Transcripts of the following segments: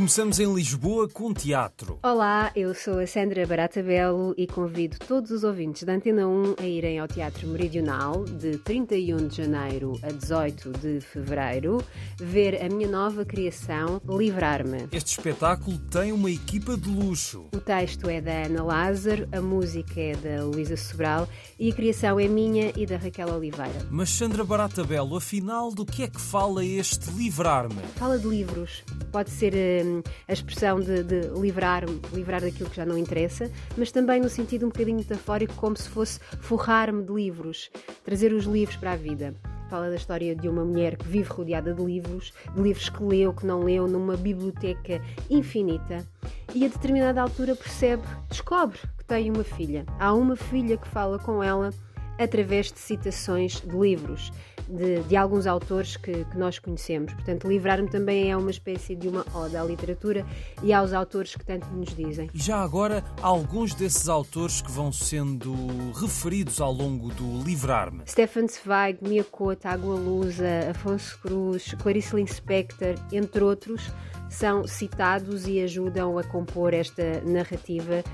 Começamos em Lisboa com teatro. Olá, eu sou a Sandra Barata Belo e convido todos os ouvintes da Antena 1 a irem ao Teatro Meridional de 31 de janeiro a 18 de fevereiro ver a minha nova criação Livrar-me. Este espetáculo tem uma equipa de luxo. O texto é da Ana Lázaro, a música é da Luísa Sobral e a criação é minha e da Raquel Oliveira. Mas Sandra Barata Belo, afinal, do que é que fala este Livrar-me? Fala de livros. Pode ser hum, a expressão de, de livrar-me, livrar daquilo que já não interessa, mas também no sentido um bocadinho metafórico, como se fosse forrar-me de livros, trazer os livros para a vida. Fala da história de uma mulher que vive rodeada de livros, de livros que leu, que não leu, numa biblioteca infinita. E a determinada altura percebe, descobre que tem uma filha. Há uma filha que fala com ela através de citações de livros de, de alguns autores que, que, nós conhecemos. Portanto, Livrar-me também é uma espécie de uma ode à literatura e aos autores que tanto nos dizem. E já agora, alguns desses autores que vão sendo referidos ao longo do Livrar-me. Stefan Zweig, Mia Couto, Água Lusa, Afonso Cruz, Clarice Lispector, entre outros, são citados e ajudam a compor esta narrativa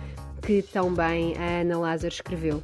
que tão bem a Ana Lázaro escreveu.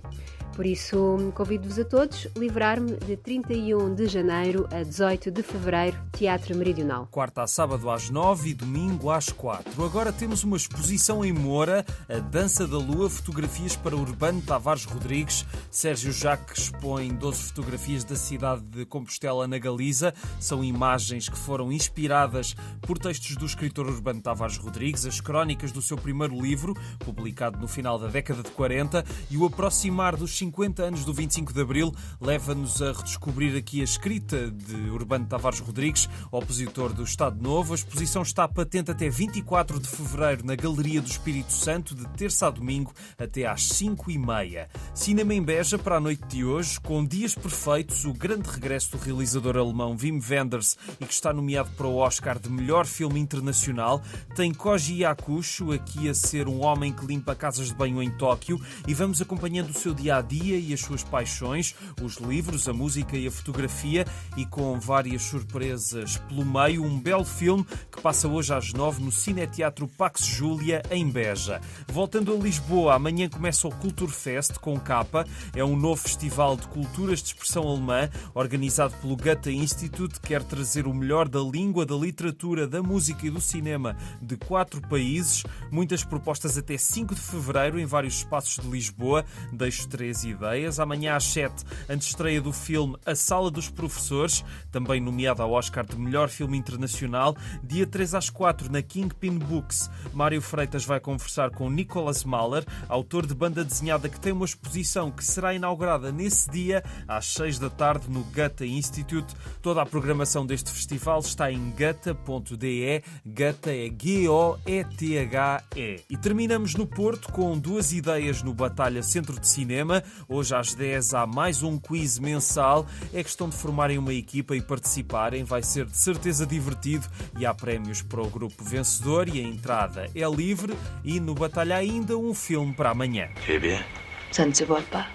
Por isso, convido-vos a todos a livrar-me de 31 de janeiro a 18 de fevereiro, Teatro Meridional. Quarta a sábado às 9 e domingo às 4. Agora temos uma exposição em Moura, a Dança da Lua, fotografias para Urbano Tavares Rodrigues. Sérgio Jacques expõe 12 fotografias da cidade de Compostela, na Galiza. São imagens que foram inspiradas por textos do escritor Urbano Tavares Rodrigues, as crónicas do seu primeiro livro, publicado no final da década de 40, e o aproximar dos 50 anos do 25 de Abril leva-nos a redescobrir aqui a escrita de Urbano Tavares Rodrigues, opositor do Estado Novo. A exposição está patente até 24 de fevereiro na Galeria do Espírito Santo, de terça a domingo até às 5 e meia. Cinema em Beja para a noite de hoje, com dias perfeitos, o grande regresso do realizador alemão Wim Wenders e que está nomeado para o Oscar de melhor filme internacional. Tem Koji Yakusho aqui a ser um homem que limpa casas de banho em Tóquio e vamos acompanhando o seu dia a dia dia e as suas paixões, os livros, a música e a fotografia, e com várias surpresas pelo meio, um belo filme que passa hoje às nove no Cineteatro Pax Júlia, em Beja. Voltando a Lisboa, amanhã começa o Culturfest com capa. É um novo festival de culturas de expressão alemã, organizado pelo Goethe Institute, que quer trazer o melhor da língua, da literatura, da música e do cinema de quatro países. Muitas propostas até 5 de fevereiro em vários espaços de Lisboa. Deixo três ideias. Amanhã às 7, estreia do filme A Sala dos Professores, também nomeado ao Oscar de Melhor Filme Internacional. Dia 3 às 4, na Kingpin Books, Mário Freitas vai conversar com Nicholas Mahler, autor de banda desenhada que tem uma exposição que será inaugurada nesse dia, às 6 da tarde, no Gata Institute. Toda a programação deste festival está em gata.de. Gata é G-O-E-T-H-E. E terminamos no Porto com duas ideias no Batalha Centro de Cinema. Hoje às 10 há mais um quiz mensal. É questão de formarem uma equipa e participarem. Vai ser de certeza divertido e há prémios para o grupo vencedor e a entrada é livre. E no Batalha ainda um filme para amanhã. Tu es bien? Ça ne se voit pas.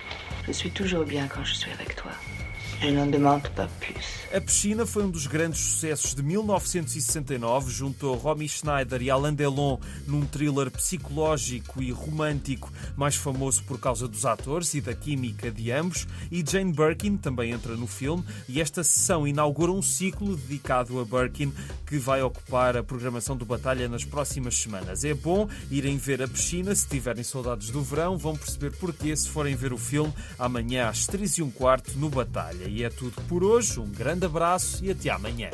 Je suis toujours bien quand je suis avec toi. A Piscina foi um dos grandes sucessos de 1969, junto a Romy Schneider e Alain Delon num thriller psicológico e romântico, mais famoso por causa dos atores e da química de ambos, e Jane Birkin também entra no filme, e esta sessão inaugura um ciclo dedicado a Birkin que vai ocupar a programação do Batalha nas próximas semanas. É bom irem ver a Piscina, se tiverem saudades do verão, vão perceber porquê se forem ver o filme amanhã às 3 e um quarto no Batalha. E é tudo por hoje, um grande abraço e até amanhã.